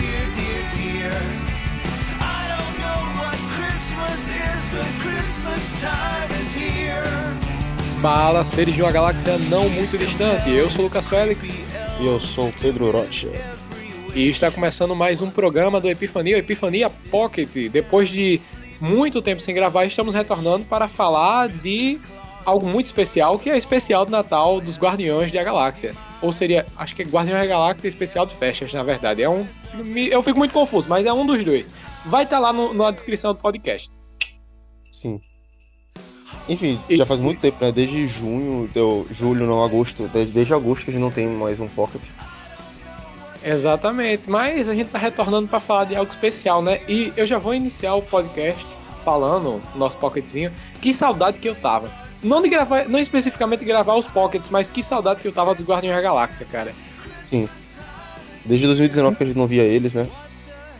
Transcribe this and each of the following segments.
dear, dear, dear. I don't know what Christmas is, but Christmas time is here. Fala, seres de uma galáxia não muito distante. Eu sou o Lucas Félix E eu sou o Pedro Rocha. e está começando mais um programa do Epifania, o Epifania Pocket. Depois de muito tempo sem gravar, estamos retornando para falar de algo muito especial, que é o especial de Natal dos Guardiões da Galáxia. Ou seria, acho que é Guardiões da Galáxia Especial de Festas, na verdade. É um, eu fico muito confuso, mas é um dos dois. Vai estar lá no- na descrição do podcast. Sim. Enfim, E- já faz muito tempo, né? Desde junho, deu, julho, não, agosto. Desde, desde agosto que a gente não tem mais um Pocket. Exatamente, mas a gente tá retornando para falar de algo especial, né? E eu já vou iniciar o podcast falando, nosso pocketzinho, que saudade que eu tava. Não de gravar, não especificamente gravar os pockets, mas que saudade que eu tava dos Guardiões da Galáxia, cara. Sim. Desde 2019 que a gente não via eles, né?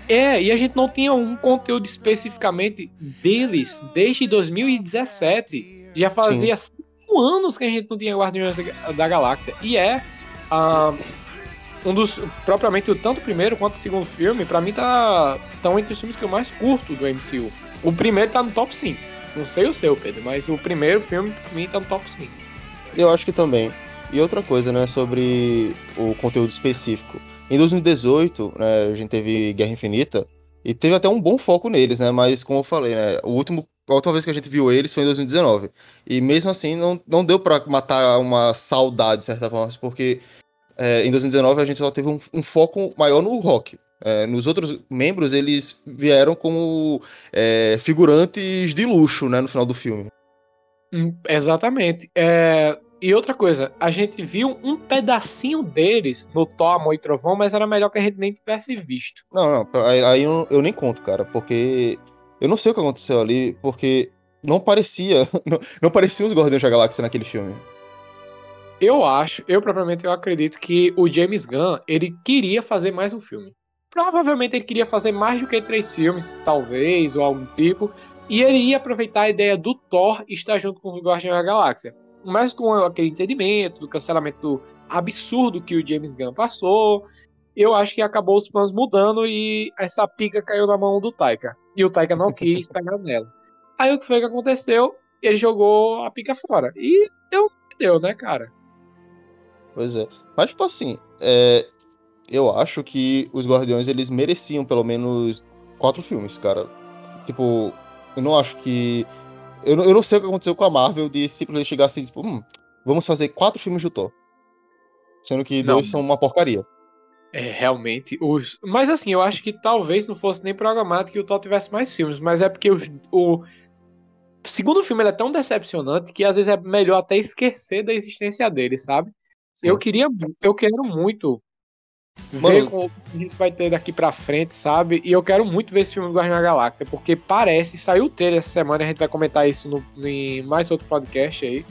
É, e a gente não tinha um conteúdo especificamente deles desde 2017. Já fazia cinco anos que a gente não tinha Guardiões da- Galáxia. E é ah, um dos. Propriamente, tanto o primeiro quanto o segundo filme, pra mim, tá. Estão entre os filmes que eu mais curto do MCU. O primeiro tá no top 5. Não sei o seu, Pedro, mas o primeiro filme, pra mim, tá no top 5. Eu acho que também. E outra coisa, né, sobre o conteúdo específico. Em 2018, né, a gente teve Guerra Infinita e teve até um bom foco neles, né? Mas como eu falei, né, o último, a última vez que a gente viu eles foi em 2019. E mesmo assim não, não deu pra matar uma saudade, de certa forma, porque é, em 2019 a gente só teve um, um foco maior no rock. É, nos outros membros, eles vieram como é, figurantes de luxo, né, no final do filme. Hum, Exatamente. É, E outra coisa, a gente viu um pedacinho deles no Thor, Amor e Trovão, mas era melhor que a gente nem tivesse visto. Não, não, aí, eu, eu nem conto, cara, porque eu não sei o que aconteceu ali, porque não parecia, não, não pareciam os Guardiões da Galáxia naquele filme. Eu acho, eu propriamente eu acredito que o James Gunn, ele queria fazer mais um filme. Provavelmente ele queria fazer mais do que três filmes, talvez, ou algum tipo. E ele ia aproveitar a ideia do Thor estar junto com os Guardiões da Galáxia. Mas com aquele entendimento do cancelamento absurdo que o James Gunn passou, eu acho que acabou os planos mudando e essa pica caiu na mão do Taika. E o Taika não quis pegar nela. Aí o que foi que aconteceu? Ele jogou a pica fora. E deu o deu, né, cara? Pois é. Mas, tipo assim, é, eu acho que os Guardiões, eles mereciam pelo menos quatro filmes, cara. Tipo, eu não acho que... Eu, não- eu não sei o que aconteceu com a Marvel de simplesmente chegar assim, tipo, hum, vamos fazer quatro filmes do Thor. Sendo que Não. dois são uma porcaria. É, realmente. Os... Mas assim, eu acho que talvez não fosse nem programado que o Thor tivesse mais filmes, mas é porque os- o segundo filme ele é tão decepcionante que às vezes é melhor até esquecer da existência dele, sabe? Eu queria, eu quero muito Mano- com o que a gente vai ter daqui pra frente, sabe? E eu quero muito ver esse filme do Guardião da Galáxia, porque parece, saiu o trailer essa semana, a gente vai comentar isso no, em mais outro podcast aí.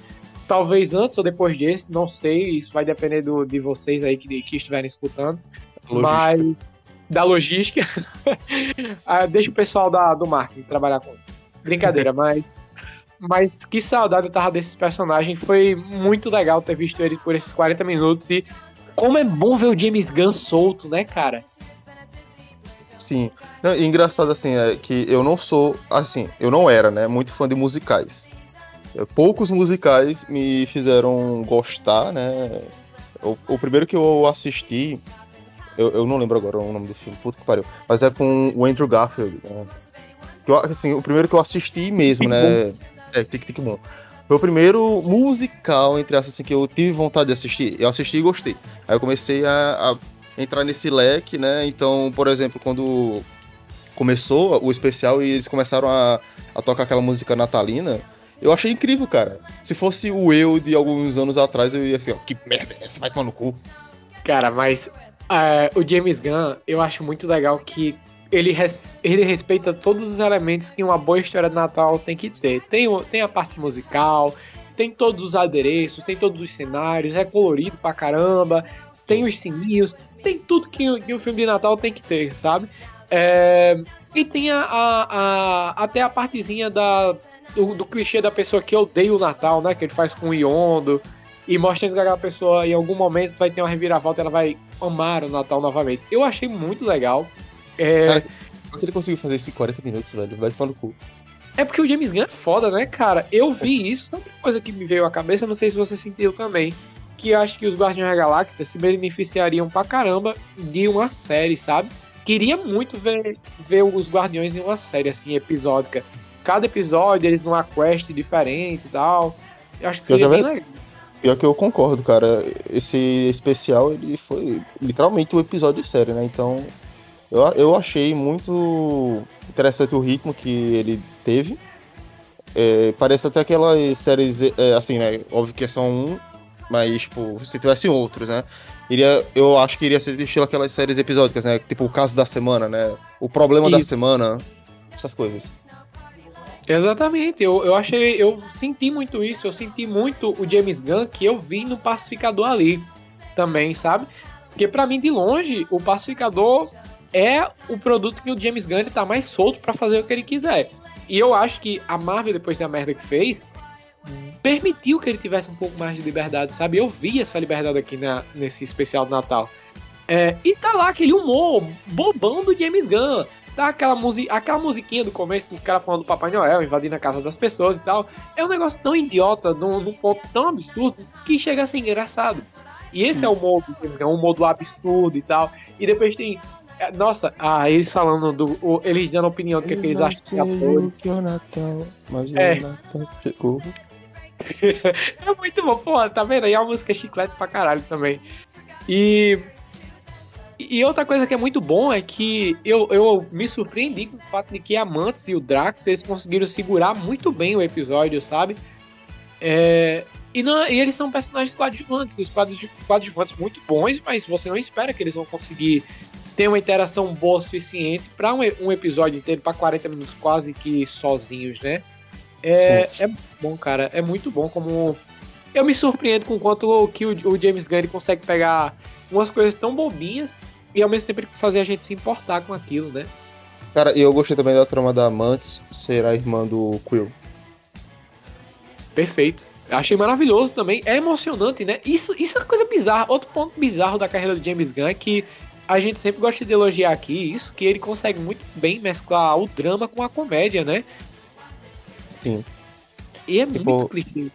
Talvez antes ou depois desse, não sei, isso vai depender do, de vocês aí que, que estiverem escutando. Mas da logística. Ah, deixa o pessoal da, do marketing trabalhar com isso. Brincadeira, mas. Mas que saudade eu tava desses personagens. Foi muito legal ter visto ele por esses 40 minutos. E como é bom ver o James Gunn solto, né, cara? Sim. Não, e engraçado assim é que eu não sou, assim, eu não era, né, muito fã de musicais. É, Poucos musicais me fizeram gostar, né? O, o primeiro que eu assisti, eu, eu não lembro agora o nome do filme, puta que pariu, mas é com o Andrew Garfield, né? Eu- assim, o primeiro que eu assisti mesmo, Tic né? É, Tic Tic Boom. Foi o primeiro musical, entre aspas, assim, que eu tive vontade de assistir. Eu assisti e gostei. Aí eu comecei a, a entrar nesse leque, né? Então, por exemplo, quando começou o especial e eles começaram a, a tocar aquela música natalina, eu achei incrível, cara. Se fosse o eu de alguns anos atrás, eu ia assim, ó, que merda essa? Vai tomar no cu. Cara, mas é, o James Gunn, eu acho muito legal que ele, res- ele respeita todos os elementos que uma boa história de Natal tem que ter. Tem, tem a parte musical, tem todos os adereços, tem todos os cenários, é colorido pra caramba, tem os sininhos, tem tudo que, que um filme de Natal tem que ter, sabe? É, e tem a, a- a- até a partezinha da, do, do clichê da pessoa que odeia o Natal, né? Que ele faz com o Yondo. E mostrando que aquela pessoa em algum momento vai ter uma reviravolta, ela vai amar o Natal novamente. Eu achei muito legal. É, Cara, Como que ele conseguiu fazer isso em 40 minutos, velho? Vai tomar no cu. é porque o James Gunn é foda, né, cara? Eu vi isso, sabe uma coisa que me veio à cabeça, não sei se você sentiu também. Que eu acho que os Guardiões da Galáxia se beneficiariam pra caramba de uma série, sabe? Queria muito ver, ver os Guardiões em uma série, assim, episódica. Cada episódio, eles numa quest diferente e tal. Eu acho que seria é bem legal. Pior que eu concordo, cara. Esse especial, ele foi literalmente um episódio de série, né? Então, eu, eu achei muito interessante o ritmo que ele teve. É, parece até aquelas séries, é, assim, né? Óbvio que é só um, mas, tipo, se tivesse outros, né? Iria, eu acho que iria ser estilo aquelas séries episódicas, né? Tipo, o caso da semana, né? O problema da semana, essas coisas. Exatamente, eu, eu achei, eu senti muito isso, eu senti muito o James Gunn que eu vi no Pacificador ali também, sabe? Porque pra mim, de longe, o Pacificador é o produto que o James Gunn ele tá mais solto pra fazer o que ele quiser. E eu acho que a Marvel, depois da merda que fez, permitiu que ele tivesse um pouco mais de liberdade, sabe? Eu vi essa liberdade aqui na, nesse especial do Natal. É, e tá lá aquele humor bobão do James Gunn. Tá aquela, musi aquela musiquinha do começo dos caras falando do Papai Noel, invadindo a casa das pessoas e tal. É um negócio tão idiota, num, num ponto tão absurdo, que chega a ser engraçado. E esse Sim. é o modo do James Gunn, um modo absurdo e tal. E depois tem. É, Nossa, ah, eles falando do. o- eles dando opinião do que, que eles acham de atores. que é o Natal, mas É. o Natal chegou. É muito bom, pô, tá vendo? aí a música é chiclete pra caralho também. E. E outra coisa que é muito bom é que eu, eu me surpreendi com o fato de que a Mantis e o Drax eles conseguiram segurar muito bem o episódio, sabe? É, e, não, e eles são personagens coadjuvantes, os coadju- coadjuvantes muito bons, mas você não espera que eles vão conseguir ter uma interação boa o suficiente para um, um episódio inteiro, para 40 minutos quase que sozinhos, né? É, é bom, cara. É muito bom como. Eu me surpreendo com o quanto que o, o James Gunn consegue pegar umas coisas tão bobinhas e ao mesmo tempo ele fazer a gente se importar com aquilo, né? Cara, e eu gostei também da trama da Mantis ser a irmã do Quill. Perfeito. Achei maravilhoso também. É emocionante, né? Isso, isso é uma coisa bizarra. Outro ponto bizarro da carreira do James Gunn é que a gente sempre gosta de elogiar aqui isso, que ele consegue muito bem mesclar o drama com a comédia, né? Sim. E é Tipo, muito clichê.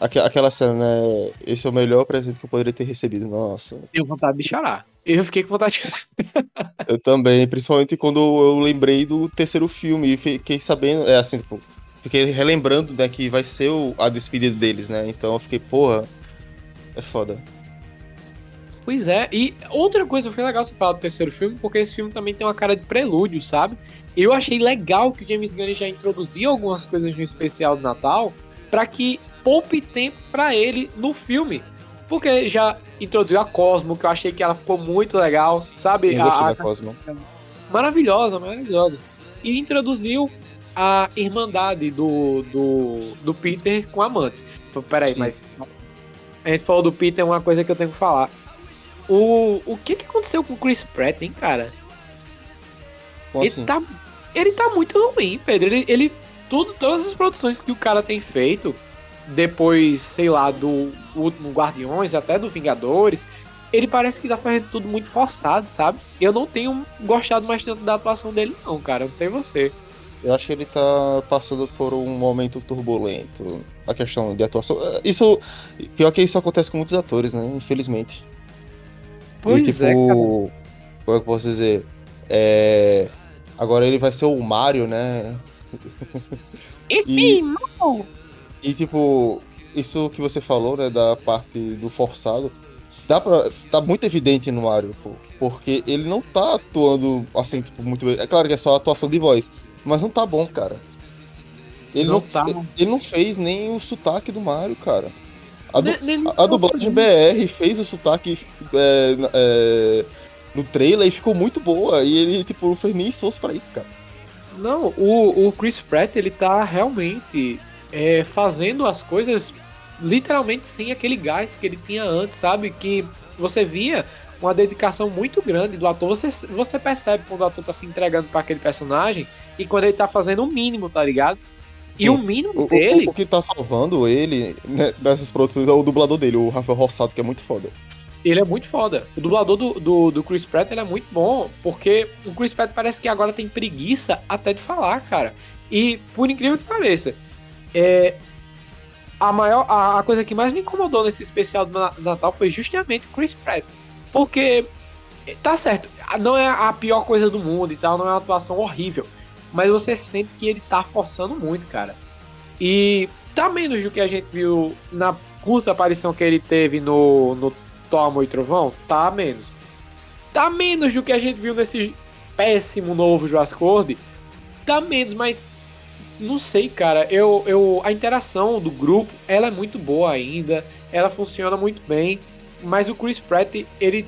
Aque- Aquela cena, né? Esse é o melhor presente que eu poderia ter recebido. Nossa. Tenho vontade de chorar. Eu fiquei com vontade de Eu também, principalmente quando eu lembrei do terceiro filme e fiquei sabendo, é assim, tipo, fiquei relembrando, né, que vai ser o- a despedida deles, né? Então eu fiquei, porra, é foda. Pois é, e outra coisa, foi legal você falar do terceiro filme, porque esse filme também tem uma cara de prelúdio, sabe? Eu achei legal que o James Gunn já introduziu algumas coisas no especial do Natal para que poupe tempo para ele no filme. Porque já introduziu a Cosmo, que eu achei que ela ficou muito legal, sabe? Eu A- da Cosmo. maravilhosa, maravilhosa. E introduziu a irmandade do, do, do Peter com amantes. Peraí, Sim. mas a gente falou do Peter, uma coisa que eu tenho que falar. O, o que, que aconteceu com o Chris Pratt, hein, cara? Como ele, assim? tá, ele tá muito ruim, Pedro. Ele, ele tudo, todas as produções que o cara tem feito, depois, sei lá, do último Guardiões, até do Vingadores, ele parece que tá fazendo tudo muito forçado, sabe? Eu não tenho gostado mais tanto da atuação dele, não, cara. Não sei você. Eu acho que ele tá passando por um momento turbulento. A questão de atuação. É, Isso. Pior que isso acontece com muitos atores, né? Infelizmente. Pois e, tipo, é, como é que posso dizer? É, Agora ele vai ser o Mario, né? It's e-! E tipo, isso que você falou, né, da parte do forçado, dá pra, tá muito evidente no Mario, pô, porque ele não tá atuando assim, tipo, muito bem. É claro que é só atuação de voz, mas não tá bom, cara. Ele Não não, tá. ele não fez nem o sotaque do Mario, cara. A, du- Nem- nem- a- a dublagem BR fez o sotaque é, é, no trailer e ficou muito boa. E ele, tipo, não fez nem esforço pra isso, cara. Não, o, o Chris Pratt, ele tá realmente é, fazendo as coisas literalmente sem aquele gás que ele tinha antes, sabe? Que você via uma dedicação muito grande do ator. Você, você percebe quando o ator tá se entregando pra aquele personagem e quando ele tá fazendo o mínimo, tá ligado? E o mínimo O, o- dele. o, que tá salvando ele né, nessas produções é o dublador dele, o Rafael Rossato, que é muito foda. Ele é muito foda. O dublador do, do, do Chris Pratt ele é muito bom, porque o Chris Pratt parece que agora tem preguiça até de falar, cara. E, por incrível que pareça, é, a maior a, a coisa que mais me incomodou nesse especial do Natal foi justamente o Chris Pratt. Porque, tá certo, não é a pior coisa do mundo e tal, não é uma atuação horrível. Mas você sente que ele tá forçando muito, cara. E tá menos do que a gente viu na curta aparição que ele teve no, no Thor, Amor e Trovão. Tá menos. Tá menos do que a gente viu nesse péssimo novo Jurassic World. Tá menos, mas não sei, cara. Eu, eu, a interação do grupo, ela é muito boa ainda. Ela funciona muito bem. Mas o Chris Pratt, ele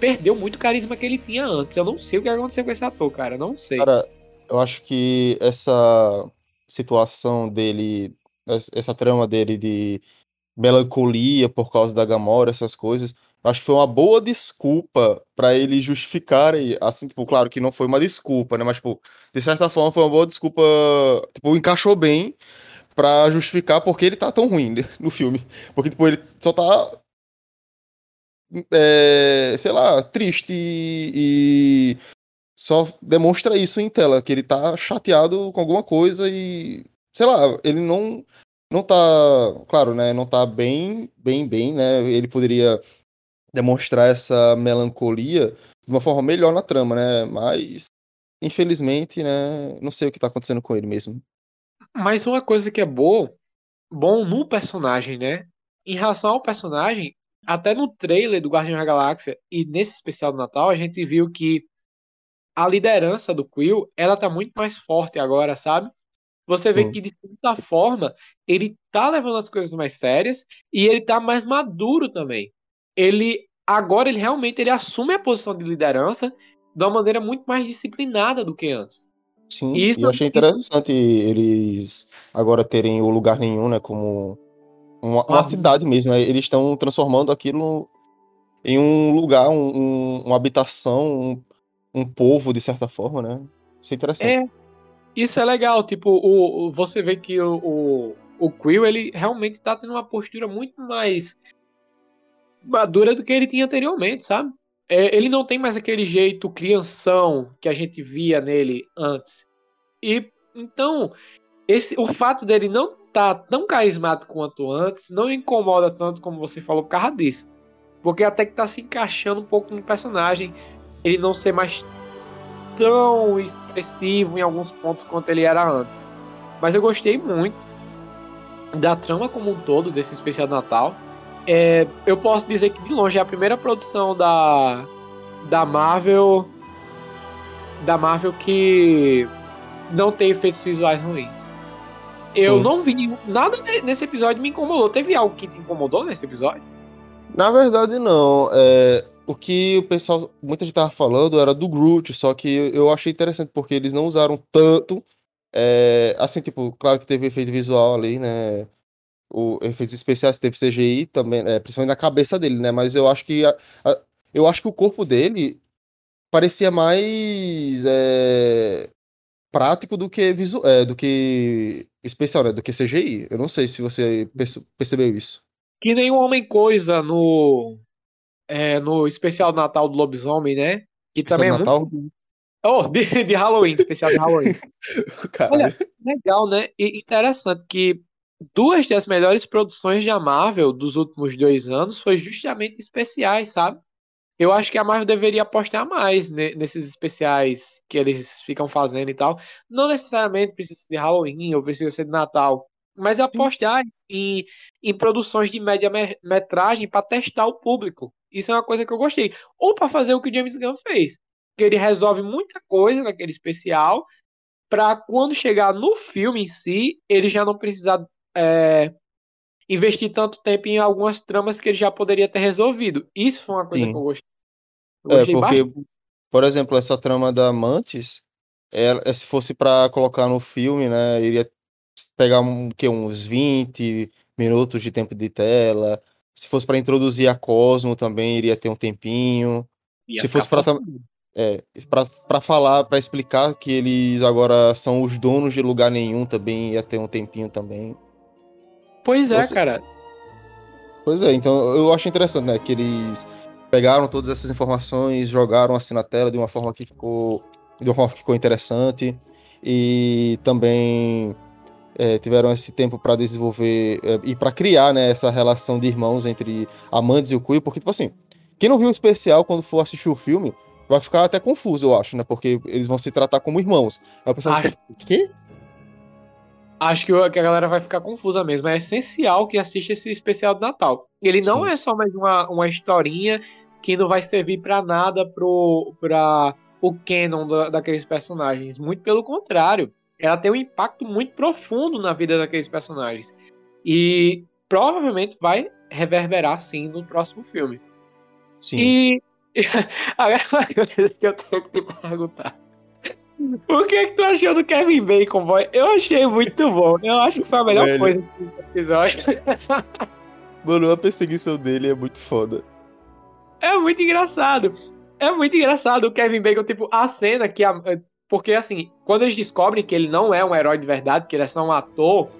perdeu muito o carisma que ele tinha antes. Eu não sei o que aconteceu com esse ator, cara. Não sei. Cara, eu acho que essa situação dele, essa trama dele de melancolia por causa da Gamora, essas coisas, acho que foi uma boa desculpa para eles justificarem, assim, tipo, claro que não foi uma desculpa, né, mas, tipo, de certa forma foi uma boa desculpa, tipo, encaixou bem para justificar porque ele tá tão ruim no filme. Porque, tipo, ele só tá, é, sei lá, triste e só demonstra isso em tela, que ele tá chateado com alguma coisa e, sei lá, ele não não tá, claro, né, não tá bem, bem, bem, né? Ele poderia demonstrar essa melancolia de uma forma melhor na trama, né? Mas infelizmente, né, não sei o que tá acontecendo com ele mesmo. Mas uma coisa que é boa, bom no personagem, né? Em relação ao personagem, até no trailer do Guardião da Galáxia e nesse especial do Natal, a gente viu que a liderança do Quill, ela tá muito mais forte agora, sabe? Você vê Sim. que, de certa forma, ele tá levando as coisas mais sérias e ele tá mais maduro também. Ele, agora, ele realmente ele assume a posição de liderança de uma maneira muito mais disciplinada do que antes. Sim, Isso- e eu achei interessante eles agora terem o lugar nenhum, né, como uma, uma Uma- cidade mesmo, né? Eles estão transformando aquilo em um lugar, um, um- uma habitação, um, um povo, de certa forma, né? Isso é interessante. É, isso é legal. Tipo, o, o- você vê que o, o, o Quill, ele realmente tá tendo uma postura muito mais madura do que ele tinha anteriormente, sabe? É, ele não tem mais aquele jeito crianção que a gente via nele antes. E então, esse, o fato dele não tá tão carismático quanto antes não incomoda tanto como você falou por causa disso. Porque até que tá se encaixando um pouco no personagem, ele não ser mais tão expressivo em alguns pontos quanto ele era antes. Mas eu gostei muito da trama como um todo desse especial de Natal. É, eu posso dizer que de longe é a primeira produção da da Marvel da Marvel que não tem efeitos visuais ruins. Eu Sim. não vi nada ne- nesse episódio me incomodou. Teve algo que te incomodou nesse episódio? Na verdade, não. É, o que o pessoal, muita gente tava falando era do Groot, só que eu achei interessante porque eles não usaram tanto. é, assim, tipo, claro que teve efeito visual ali, né? O, efeitos especiais teve CGI também, é, principalmente na cabeça dele, né? Mas eu acho que a- a- eu acho que o corpo dele parecia mais é, prático do que visu, é, do que especial, né? Do que CGI. Eu não sei se você perce- percebeu isso. Que nem o Homem-Coisa no, é, no especial de Natal do Lobisomem, né? Que Especial também é Natal? muito. Oh, de, de Halloween, especial de Halloween. Olha, Legal, né? E interessante que duas das melhores produções da Marvel dos últimos dois anos foi justamente especiais, sabe? Eu acho que a Marvel deveria apostar mais ne- nesses especiais que eles ficam fazendo e tal. Não necessariamente precisa ser de Halloween ou precisa ser de Natal, mas apostar em, em produções de média me- metragem para testar o público. Isso é uma coisa que eu gostei. Ou para fazer o que o James Gunn fez, que ele resolve muita coisa naquele especial para quando chegar no filme em si, ele já não precisar é, investir tanto tempo em algumas tramas que ele já poderia ter resolvido. Isso foi uma coisa Sim. que eu gostei. Eu É, porque, bastante. por exemplo, essa trama da Mantis, é, se fosse pra colocar no filme, né, iria pegar um, que, uns 20 minutos de tempo de tela. Se fosse pra introduzir a Cosmo também, iria ter um tempinho. Ia se fosse forçado. É, pra falar, pra explicar que eles agora são os donos de lugar nenhum também, ia ter um tempinho também. Pois é, Você- cara. Pois é, então eu acho interessante, né, que eles pegaram todas essas informações, jogaram assim na tela de uma forma que ficou, de uma forma que ficou interessante e também é, tiveram esse tempo para desenvolver é, e para criar, né, essa relação de irmãos entre Amantes e o Cuyo, porque tipo assim, quem não viu o especial quando for assistir o filme vai ficar até confuso, eu acho, né, porque eles vão se tratar como irmãos. Aí o pessoal Acho- fica, quê? Acho que, o- que a galera vai ficar confusa mesmo. É essencial que assista esse especial de Natal. Ele não Sim. é só mais uma, uma historinha que não vai servir pra nada pro pra o canon da- daqueles personagens. Muito pelo contrário. Ela tem um impacto muito profundo na vida daqueles personagens. E provavelmente vai reverberar sim no próximo filme. Sim. E agora uma coisa que eu tenho que te perguntar. O que é que tu achou do Kevin Bacon, boy? Eu achei muito bom. Eu acho que foi a melhor Velho. coisa desse episódio. Mano, a perseguição dele é muito foda. É muito engraçado. É muito engraçado o Kevin Bacon, tipo, a cena que a. Porque assim, quando eles descobrem que ele não é um herói de verdade, que ele é só um ator,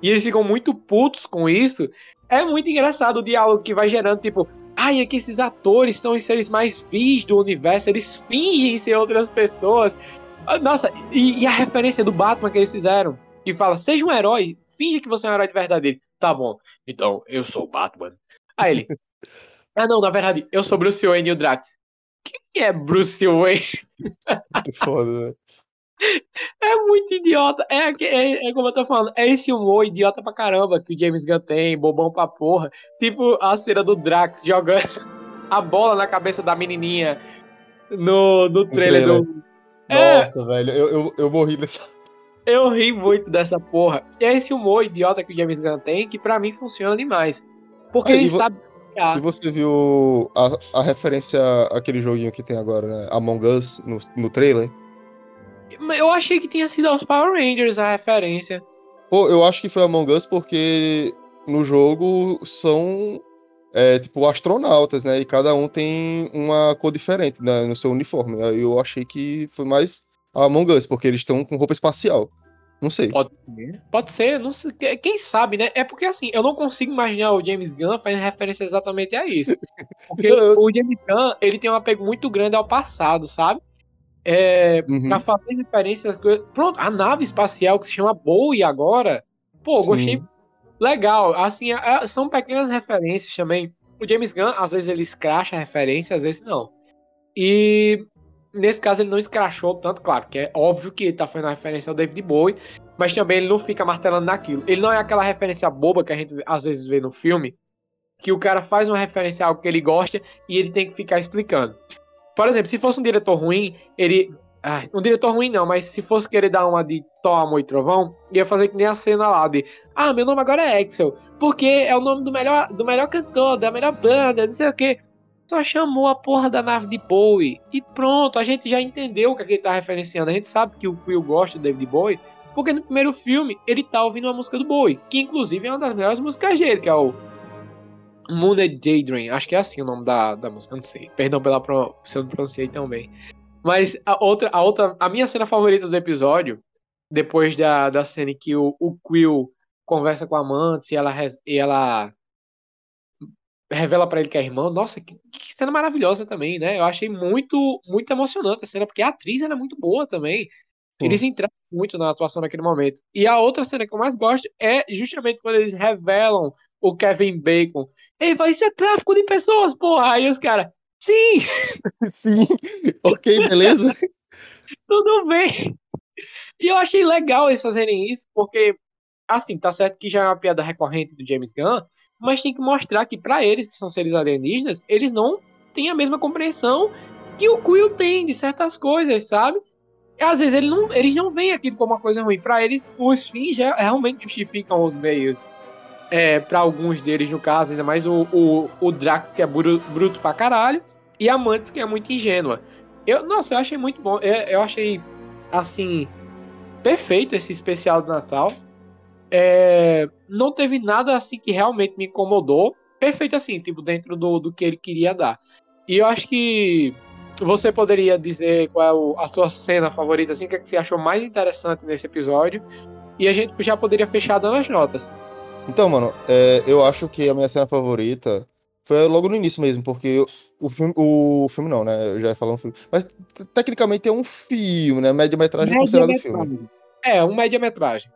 e eles ficam muito putos com isso, é muito engraçado o diálogo que vai gerando, tipo, ai, é que esses atores são os seres mais vis do universo, eles fingem ser outras pessoas. Ah, Nossa, e, e a referência do Batman que eles fizeram, que fala, seja um herói, finge que você é um herói de verdade. Tá bom, então eu sou o Batman. Aí ele, ah não, na verdade, eu sou Bruce Wayne e o Drax. Quem é Bruce Wayne? Muito foda, né? É muito idiota. É, é, é como eu tô falando, é esse humor idiota pra caramba que o James Gunn tem, bobão pra porra. Tipo a cena do Drax jogando a bola na cabeça da menininha no, no trailer, trailer. do. É. Nossa, velho, eu, eu, eu morri dessa. Eu ri muito dessa porra. É esse humor idiota que o James Gunn tem que pra mim funciona demais. Porque e ele sabe. E você viu a, a referência àquele joguinho que tem agora, né? Among Us, no, no trailer? Eu achei que tinha sido aos Power Rangers a referência. Pô, eu acho que foi Among Us porque no jogo são, é, tipo, astronautas, né? E cada um tem uma cor diferente né, no seu uniforme. Aí eu achei que foi mais Among Us, porque eles estão com roupa espacial. Não sei. Pode ser. Pode ser, não sei, que- quem sabe, né? É porque assim, eu não consigo imaginar o James Gunn fazendo referência exatamente a isso. Porque o James Gunn, ele tem um apego muito grande ao passado, sabe? É, Uhum. Pra fazer referência às coisas. Pronto, a nave espacial que se chama Bowie agora. Pô, Sim. gostei. Legal. Assim, são pequenas referências também. O James Gunn, às vezes ele escracha a referência, às vezes não. E nesse caso ele não escrachou tanto, claro, que é óbvio que ele tá fazendo referência ao David Bowie, mas também ele não fica martelando naquilo. Ele não é aquela referência boba que a gente às vezes vê no filme, que o cara faz uma referência a algo que ele gosta e ele tem que ficar explicando. Por exemplo, se fosse um diretor ruim, ele. Ah, um diretor ruim não, mas se fosse querer dar uma de Amor e Trovão, ia fazer que nem a cena lá de Ah, meu nome agora é Axel, porque é o nome do melhor, do melhor cantor, da melhor banda, não sei o quê. Só chamou a porra da nave de Bowie. E pronto, a gente já entendeu o que, é que ele tá referenciando. A gente sabe que o Quill gosta do David Bowie, porque no primeiro filme ele tá ouvindo uma música do Bowie, que inclusive é uma das melhores músicas dele, que é o Mooned Daydream. Acho que é assim o nome da, da música, não sei. Perdão pela pro, se eu não pronunciei tão bem. Mas a outra, a outra, a minha cena favorita do episódio, depois da, da cena que o, o Quill conversa com a Mantis e ela, e ela revela pra ele que é irmão. Nossa, que, que cena maravilhosa também, né? Eu achei muito, muito emocionante a cena, porque a atriz era muito boa também. Eles entraram muito na atuação naquele momento. E a outra cena que eu mais gosto é justamente quando eles revelam o Kevin Bacon. Ele fala, isso é tráfico de pessoas, porra! Aí os caras, sim, Sim, ok, beleza? tudo bem. E eu achei legal eles fazerem isso, porque, assim, tá certo que já é uma piada recorrente do James Gunn, mas tem que mostrar que pra eles, que são seres alienígenas, eles não têm a mesma compreensão que o Quill tem de certas coisas, sabe? Às vezes eles não, eles não veem aquilo como uma coisa ruim. Pra eles, os fins já realmente justificam os meios. É, para alguns deles, no caso, ainda mais o, o, o Drax, que é bru- bruto pra caralho, e a Mantis, que é muito ingênua. Eu, nossa, eu achei muito bom. Eu, eu achei, assim, perfeito esse especial do Natal. É, não teve nada assim que realmente me incomodou. Perfeito assim, tipo, dentro do, do que ele queria dar. E eu acho que você poderia dizer qual é o- a sua cena favorita, assim, o que, é que você achou mais interessante nesse episódio. E a gente já poderia fechar dando as notas. Então, mano, é, eu acho que a minha cena favorita foi logo no início mesmo, porque o filme. O filme não, né? Eu já ia falar um filme. Mas tecnicamente é um filme, né? Média-metragem é considerado filme. É, um média-metragem.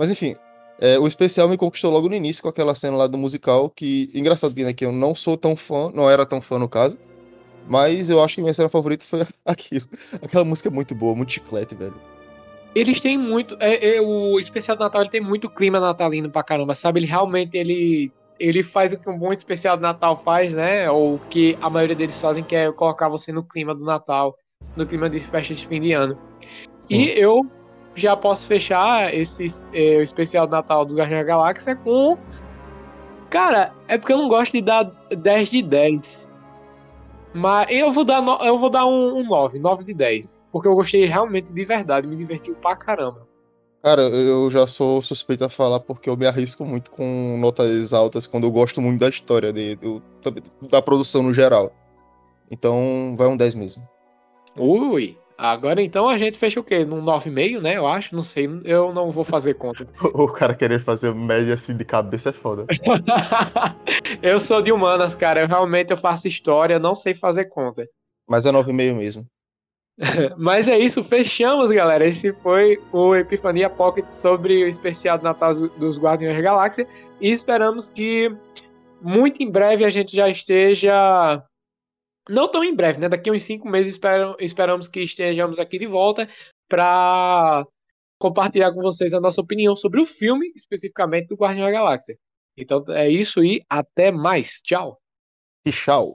Mas enfim, é, o especial me conquistou logo no início com aquela cena lá do musical, que. Engraçado né, que eu não sou tão fã, não era tão fã no caso. Mas eu acho que minha cena favorita foi aquilo. Aquela música é muito boa, muito chiclete, velho. Eles têm muito. É, é, o especial do Natal ele tem muito clima natalino pra caramba, sabe? Ele realmente ele ele faz o que um bom especial de Natal faz, né? Ou o que a maioria deles fazem, que é colocar você no clima do Natal, no clima de festa de fim de ano. Sim. E eu já posso fechar esse é, o especial de Natal do Guardiões da Galáxia com. Cara, é porque eu não gosto de dar 10 de 10. Mas eu vou dar, no, eu vou dar um, um 9, 9 de 10. Porque eu gostei realmente de verdade, me divertiu pra caramba. Cara, eu já sou suspeito a falar porque eu me arrisco muito com notas altas quando eu gosto muito da história, de, de, da produção no geral. Então, vai um 10 mesmo. Ui, agora então a gente fecha o quê? Num 9,5, né? Eu acho, não sei, eu não vou fazer conta. o cara querer fazer média assim de cabeça é foda. eu sou de humanas, cara, eu realmente eu faço história, não sei fazer conta. Mas é 9,5 mesmo. Mas é isso, fechamos, galera. Esse foi o Epifania Pocket sobre o especial de Natal dos Guardiões da Galáxia. E esperamos que muito em breve a gente já esteja. Não tão em breve, né? Daqui a uns cinco meses esperam, esperamos que estejamos aqui de volta para compartilhar com vocês a nossa opinião sobre o filme, especificamente do Guardião da Galáxia. Então é isso e até mais. Tchau. E tchau.